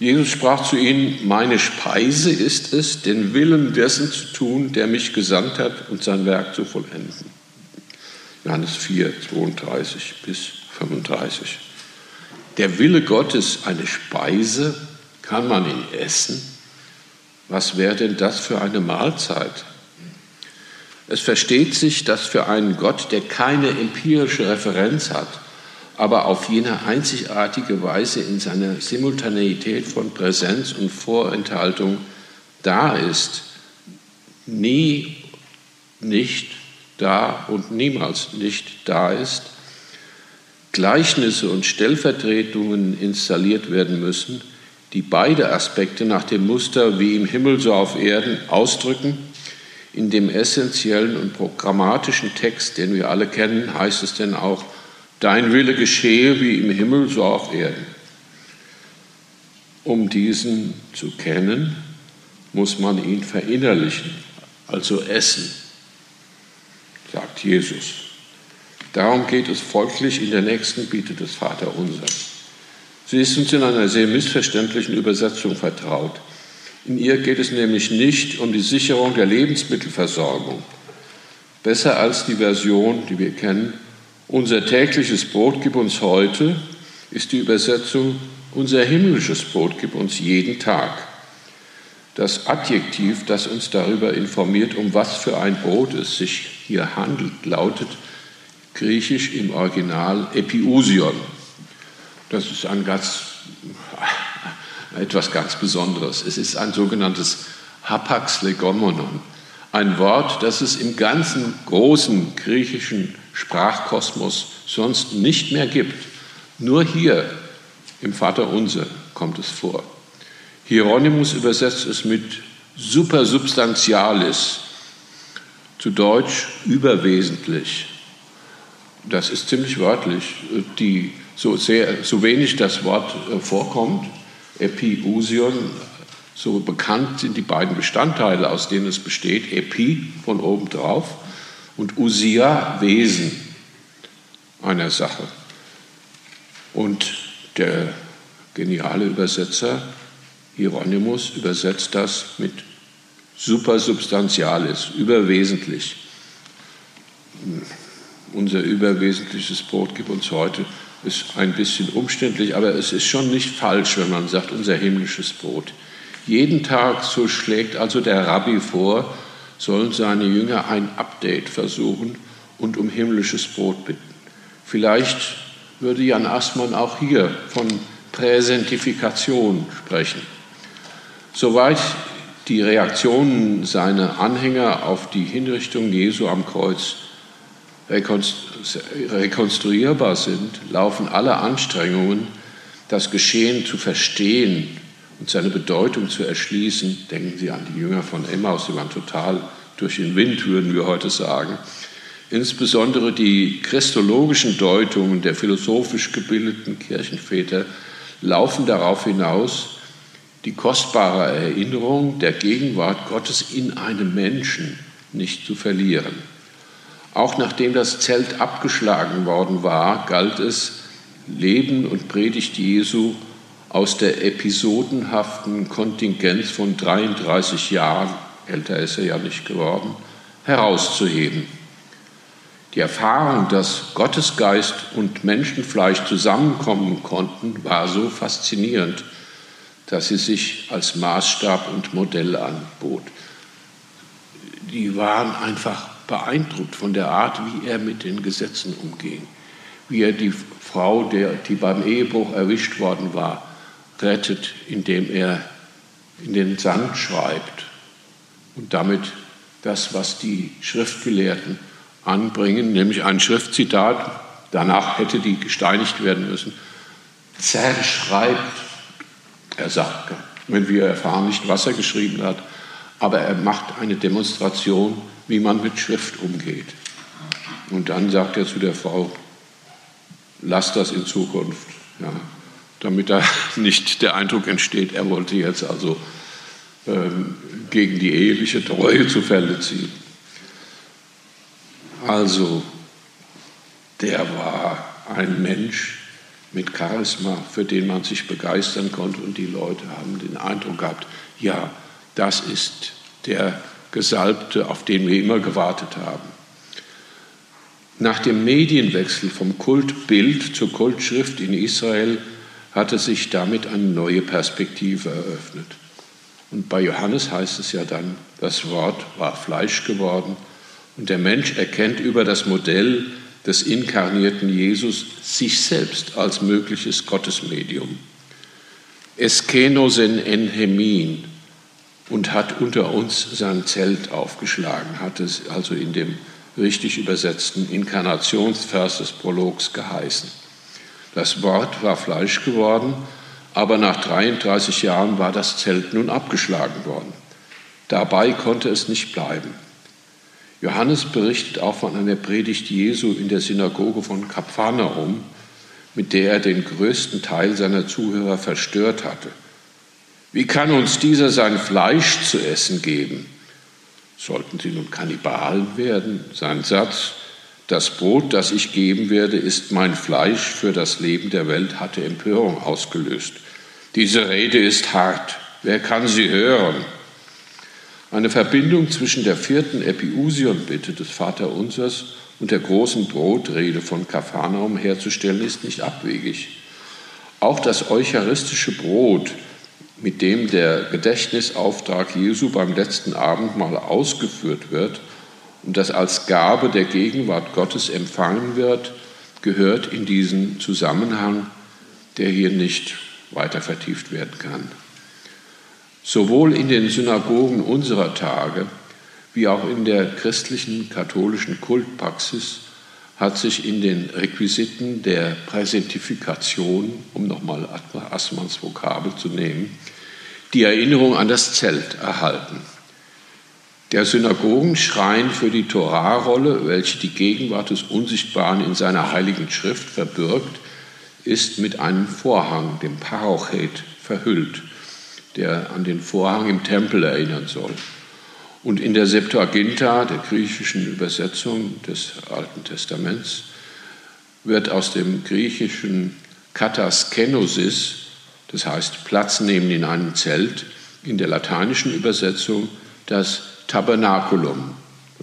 Jesus sprach zu ihnen, meine Speise ist es, den Willen dessen zu tun, der mich gesandt hat und sein Werk zu vollenden. Johannes 4, 32 bis 35. Der Wille Gottes, eine Speise, kann man ihn essen? Was wäre denn das für eine Mahlzeit? Es versteht sich, dass für einen Gott, der keine empirische Referenz hat, aber auf jene einzigartige Weise in seiner Simultaneität von Präsenz und Vorenthaltung da ist, nie nicht da und niemals nicht da ist, Gleichnisse und Stellvertretungen installiert werden müssen, die beide Aspekte nach dem Muster wie im Himmel so auf Erden ausdrücken. In dem essentiellen und programmatischen Text, den wir alle kennen, heißt es denn auch, Dein Wille geschehe wie im Himmel so auf Erden. Um diesen zu kennen, muss man ihn verinnerlichen, also essen, sagt Jesus. Darum geht es folglich in der nächsten Bitte des Vaterunsers. Sie ist uns in einer sehr missverständlichen Übersetzung vertraut. In ihr geht es nämlich nicht um die Sicherung der Lebensmittelversorgung. Besser als die Version, die wir kennen, unser tägliches Brot gib uns heute, ist die Übersetzung unser himmlisches Brot gib uns jeden Tag. Das Adjektiv, das uns darüber informiert, um was für ein Brot es sich hier handelt, lautet griechisch im Original Epiusion. Das ist ein ganz, etwas ganz Besonderes. Es ist ein sogenanntes Hapax legomenon, ein Wort, das es im ganzen großen griechischen Sprachkosmos sonst nicht mehr gibt. Nur hier im Vater Unser kommt es vor. Hieronymus übersetzt es mit supersubstantialis, zu Deutsch überwesentlich. Das ist ziemlich wörtlich. Die, so, sehr, so wenig das Wort äh, vorkommt, Epiusion, so bekannt sind die beiden Bestandteile, aus denen es besteht, Epi von oben drauf und Usia Wesen einer Sache. Und der geniale Übersetzer Hieronymus übersetzt das mit supersubstantialis, überwesentlich. Unser überwesentliches Brot gibt uns heute, ist ein bisschen umständlich, aber es ist schon nicht falsch, wenn man sagt, unser himmlisches Brot. Jeden Tag, so schlägt also der Rabbi vor, sollen seine Jünger ein Update versuchen und um himmlisches Brot bitten. Vielleicht würde Jan Assmann auch hier von Präsentifikation sprechen. Soweit die Reaktionen seiner Anhänger auf die Hinrichtung Jesu am Kreuz rekonstruierbar sind, laufen alle Anstrengungen, das Geschehen zu verstehen und seine Bedeutung zu erschließen, denken Sie an die Jünger von Emmaus, die waren total durch den Wind, würden wir heute sagen. Insbesondere die christologischen Deutungen der philosophisch gebildeten Kirchenväter laufen darauf hinaus, die kostbare Erinnerung der Gegenwart Gottes in einem Menschen nicht zu verlieren. Auch nachdem das Zelt abgeschlagen worden war, galt es, Leben und Predigt Jesu aus der episodenhaften Kontingenz von 33 Jahren, älter ist er ja nicht geworden, herauszuheben. Die Erfahrung, dass Gottesgeist und Menschenfleisch zusammenkommen konnten, war so faszinierend, dass sie sich als Maßstab und Modell anbot. Die waren einfach beeindruckt von der Art, wie er mit den Gesetzen umging, wie er die Frau, der, die beim Ehebruch erwischt worden war, rettet, indem er in den Sand schreibt und damit das, was die Schriftgelehrten anbringen, nämlich ein Schriftzitat, danach hätte die gesteinigt werden müssen, zerschreibt. Er sagt, wenn wir erfahren nicht, was er geschrieben hat, aber er macht eine Demonstration, wie man mit Schrift umgeht. Und dann sagt er zu der Frau, lass das in Zukunft. Ja damit da *laughs* nicht der Eindruck entsteht, er wollte jetzt also ähm, gegen die eheliche Treue zu Fälle ziehen. Also, der war ein Mensch mit Charisma, für den man sich begeistern konnte und die Leute haben den Eindruck gehabt, ja, das ist der Gesalbte, auf den wir immer gewartet haben. Nach dem Medienwechsel vom Kultbild zur Kultschrift in Israel hatte sich damit eine neue Perspektive eröffnet. Und bei Johannes heißt es ja dann, das Wort war Fleisch geworden und der Mensch erkennt über das Modell des inkarnierten Jesus sich selbst als mögliches Gottesmedium. Eskenosen enhemin, und hat unter uns sein Zelt aufgeschlagen, hat es also in dem richtig übersetzten Inkarnationsvers des Prologs geheißen. Das Wort war Fleisch geworden, aber nach 33 Jahren war das Zelt nun abgeschlagen worden. Dabei konnte es nicht bleiben. Johannes berichtet auch von einer Predigt Jesu in der Synagoge von Kapharnaum, mit der er den größten Teil seiner Zuhörer verstört hatte. Wie kann uns dieser sein Fleisch zu essen geben? Sollten sie nun Kannibalen werden? Sein Satz, das Brot, das ich geben werde, ist mein Fleisch für das Leben der Welt, hatte Empörung ausgelöst. Diese Rede ist hart. Wer kann sie hören? Eine Verbindung zwischen der vierten Epiusion-Bitte des Vaterunsers und der großen Brotrede von Kapharnaum herzustellen, ist nicht abwegig. Auch das eucharistische Brot, mit dem der Gedächtnisauftrag Jesu beim letzten Abendmahl ausgeführt wird und das als Gabe der Gegenwart Gottes empfangen wird, gehört in diesen Zusammenhang, der hier nicht weiter vertieft werden kann. Sowohl in den Synagogen unserer Tage wie auch in der christlichen katholischen Kultpraxis hat sich in den Requisiten der Präsentifikation, um nochmal Assmanns Vokabel zu nehmen, die Erinnerung an das Zelt erhalten. Der Synagogenschrein für die Torahrolle, welche die Gegenwart des Unsichtbaren in seiner heiligen Schrift verbirgt, ist mit einem Vorhang, dem Parochet, verhüllt der an den Vorhang im Tempel erinnern soll. Und in der Septuaginta, der griechischen Übersetzung des Alten Testaments, wird aus dem griechischen Kataskenosis, das heißt Platz nehmen in einem Zelt, in der lateinischen Übersetzung das Tabernakulum.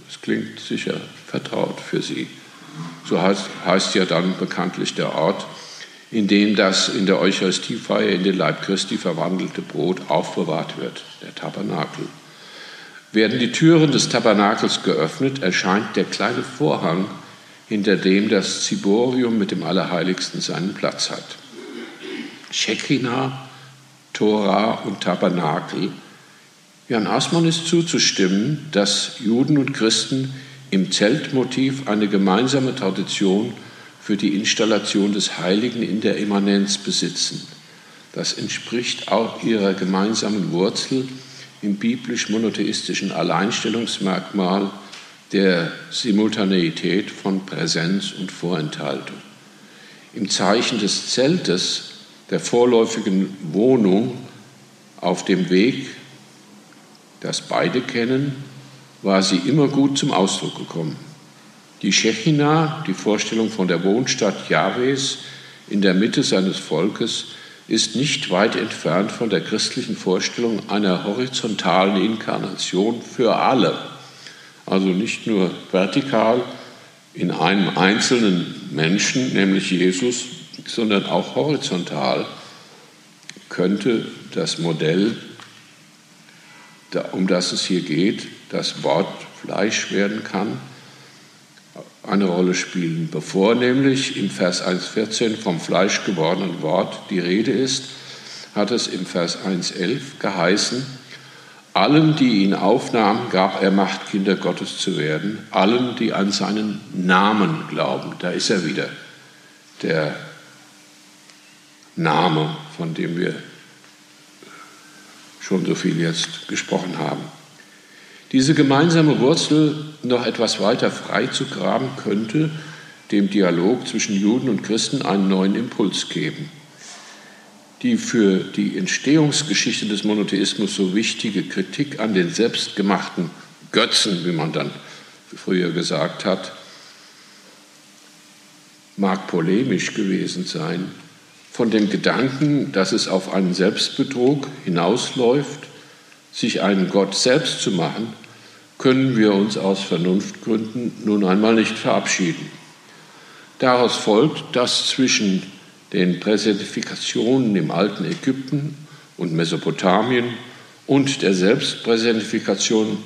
Das klingt sicher vertraut für Sie. So heißt, heißt ja dann bekanntlich der Ort, in dem das in der Eucharistiefeier in den Leib Christi verwandelte Brot aufbewahrt wird, der Tabernakel. Werden die Türen des Tabernakels geöffnet, erscheint der kleine Vorhang, hinter dem das Ziborium mit dem Allerheiligsten seinen Platz hat. Shekinah, Tora und Tabernakel. Jan Asmann ist zuzustimmen, dass Juden und Christen im Zeltmotiv eine gemeinsame Tradition für die Installation des Heiligen in der Immanenz besitzen. Das entspricht auch ihrer gemeinsamen Wurzel im biblisch-monotheistischen Alleinstellungsmerkmal der Simultaneität von Präsenz und Vorenthaltung. Im Zeichen des Zeltes, der vorläufigen Wohnung auf dem Weg, das beide kennen, war sie immer gut zum Ausdruck gekommen. Die Shechina, die Vorstellung von der Wohnstadt Jahwes in der Mitte seines Volkes, ist nicht weit entfernt von der christlichen Vorstellung einer horizontalen Inkarnation für alle. Also nicht nur vertikal in einem einzelnen Menschen, nämlich Jesus, sondern auch horizontal könnte das Modell, um das es hier geht, das Wort Fleisch werden kann, eine Rolle spielen. Bevor nämlich im Vers 1.14 vom Fleisch gewordenen Wort die Rede ist, hat es im Vers 1.11 geheißen, allen, die ihn aufnahmen, gab er Macht, Kinder Gottes zu werden, allen, die an seinen Namen glauben. Da ist er wieder, der Name, von dem wir schon so viel jetzt gesprochen haben. Diese gemeinsame Wurzel noch etwas weiter freizugraben könnte dem Dialog zwischen Juden und Christen einen neuen Impuls geben. Die für die Entstehungsgeschichte des Monotheismus so wichtige Kritik an den selbstgemachten Götzen, wie man dann früher gesagt hat, mag polemisch gewesen sein, von dem Gedanken, dass es auf einen Selbstbetrug hinausläuft sich einen Gott selbst zu machen, können wir uns aus Vernunftgründen nun einmal nicht verabschieden. Daraus folgt, dass zwischen den Präsentifikationen im alten Ägypten und Mesopotamien und der Selbstpräsentifikation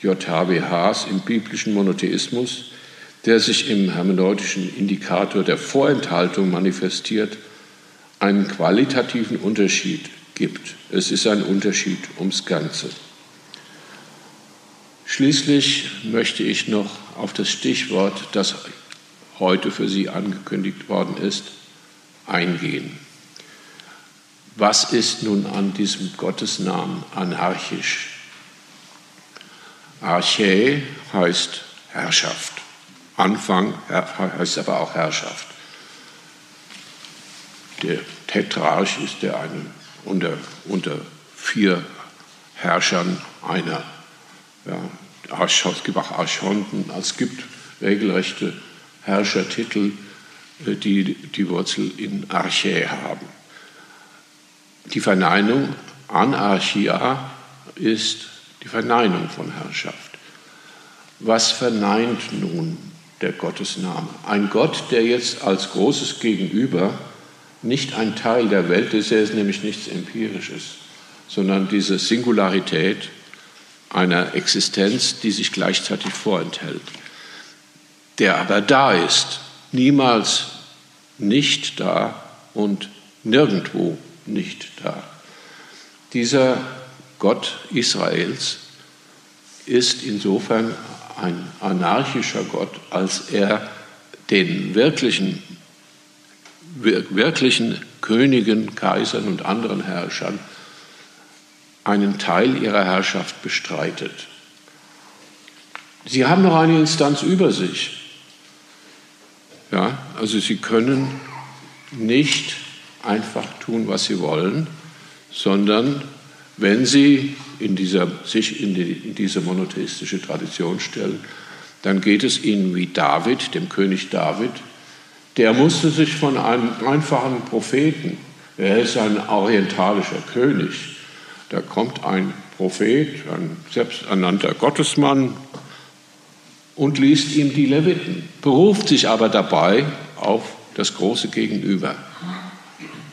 JHWHs im biblischen Monotheismus, der sich im hermeneutischen Indikator der Vorenthaltung manifestiert, einen qualitativen Unterschied gibt. Es ist ein Unterschied ums Ganze. Schließlich möchte ich noch auf das Stichwort, das heute für Sie angekündigt worden ist, eingehen. Was ist nun an diesem Gottesnamen anarchisch? Archä heißt Herrschaft. Anfang heißt aber auch Herrschaft. Der Tetrarch ist der eine unter, unter vier Herrschern einer. Ja, es gibt auch Archonten, es gibt regelrechte Herrschertitel, äh, die die Wurzel in Archä haben. Die Verneinung Anarchia ist die Verneinung von Herrschaft. Was verneint nun der Gottesname? Ein Gott, der jetzt als großes Gegenüber nicht ein Teil der Welt ist, er ist nämlich nichts Empirisches, sondern diese Singularität einer Existenz, die sich gleichzeitig vorenthält, der aber da ist, niemals nicht da und nirgendwo nicht da. Dieser Gott Israels ist insofern ein anarchischer Gott, als er den wirklichen, wirklichen Königen, Kaisern und anderen Herrschern einen Teil ihrer Herrschaft bestreitet. Sie haben noch eine Instanz über sich. Ja, also sie können nicht einfach tun, was sie wollen, sondern wenn sie in dieser, sich in, die, in diese monotheistische Tradition stellen, dann geht es ihnen wie David, dem König David. Der musste sich von einem einfachen Propheten, er ist ein orientalischer König, da kommt ein Prophet, ein selbsternannter Gottesmann und liest ihm die Leviten, beruft sich aber dabei auf das große Gegenüber.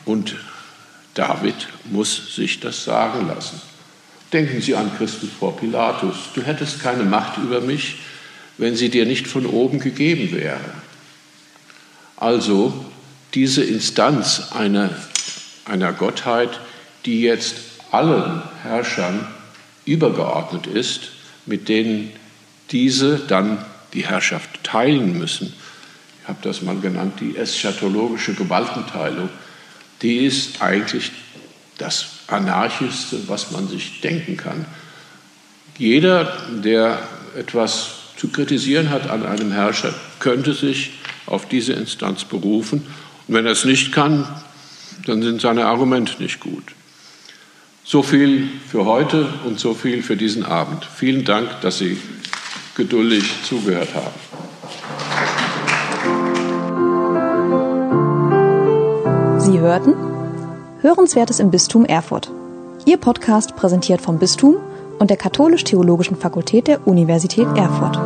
Und David muss sich das sagen lassen. Denken Sie an Christus vor Pilatus. Du hättest keine Macht über mich, wenn sie dir nicht von oben gegeben wäre. Also diese Instanz einer, einer Gottheit, die jetzt allen Herrschern übergeordnet ist, mit denen diese dann die Herrschaft teilen müssen. Ich habe das mal genannt, die eschatologische Gewaltenteilung die ist eigentlich das Anarchischste, was man sich denken kann. Jeder, der etwas zu kritisieren hat an einem Herrscher, könnte sich auf diese Instanz berufen. Und wenn er es nicht kann, dann sind seine Argumente nicht gut. So viel für heute und so viel für diesen Abend. Vielen Dank, dass Sie geduldig zugehört haben. Sie hörten Hörenswertes im Bistum Erfurt. Ihr Podcast präsentiert vom Bistum und der Katholisch-Theologischen Fakultät der Universität Erfurt.